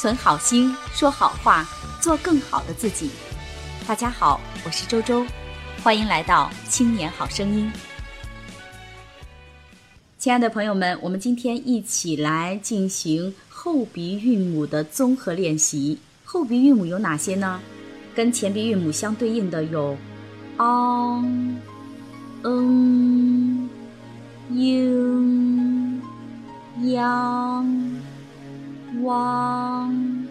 存好心，说好话，做更好的自己。大家好，我是周周，欢迎来到《青年好声音》。亲爱的朋友们，我们今天一起来进行后鼻韵母的综合练习。后鼻韵母有哪些呢？跟前鼻韵母相对应的有 ang、n、ing、yang、汪、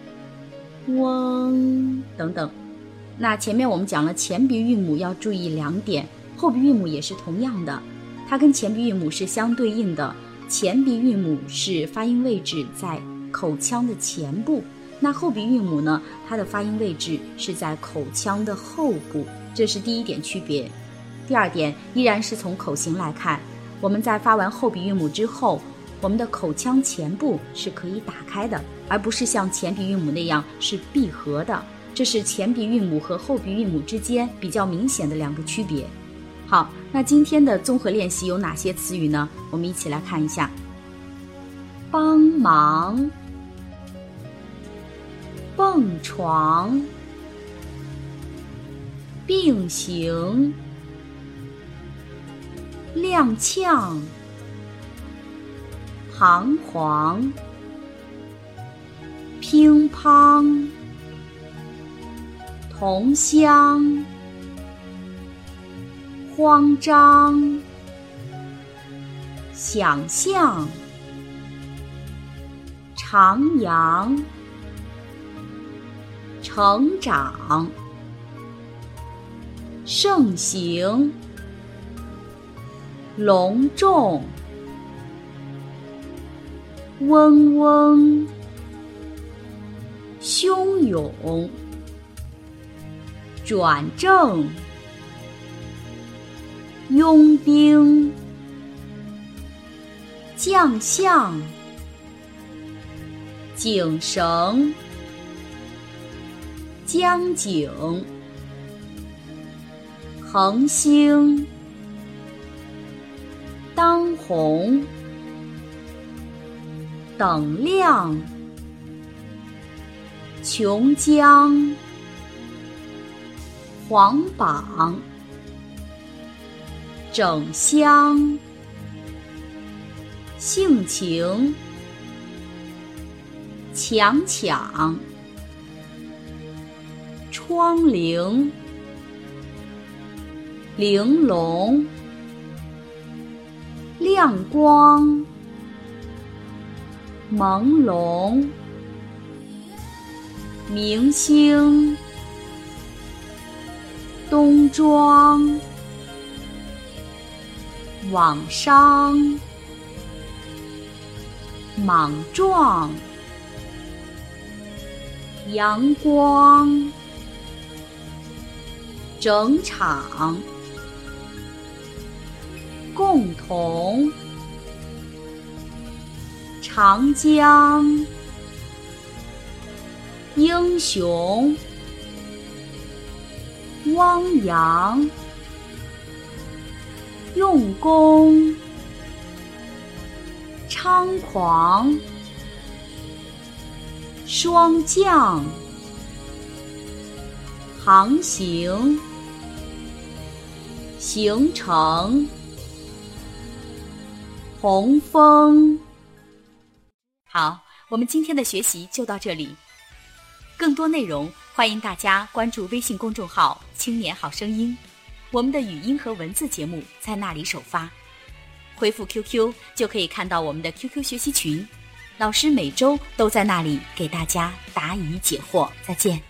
嗡等等。那前面我们讲了前鼻韵母要注意两点，后鼻韵母也是同样的，它跟前鼻韵母是相对应的。前鼻韵母是发音位置在口腔的前部。那后鼻韵母呢？它的发音位置是在口腔的后部，这是第一点区别。第二点依然是从口型来看，我们在发完后鼻韵母之后，我们的口腔前部是可以打开的，而不是像前鼻韵母那样是闭合的。这是前鼻韵母和后鼻韵母之间比较明显的两个区别。好，那今天的综合练习有哪些词语呢？我们一起来看一下。帮忙。蹦床，并行，踉跄，彷徨，乒乓，同乡，慌张，想象，徜徉。成长，盛行，隆重，嗡嗡，汹涌，转正，佣兵，将相，井绳。江景，恒星，当红，等量，琼浆，黄榜，整箱，性情，强抢。窗棂，玲珑，亮光，朦胧，明星，冬装，网商，莽撞，阳光。整场，共同，长江，英雄，汪洋，用功，猖狂，霜降，航行。形成红枫。好，我们今天的学习就到这里。更多内容，欢迎大家关注微信公众号“青年好声音”，我们的语音和文字节目在那里首发。回复 QQ 就可以看到我们的 QQ 学习群，老师每周都在那里给大家答疑解惑。再见。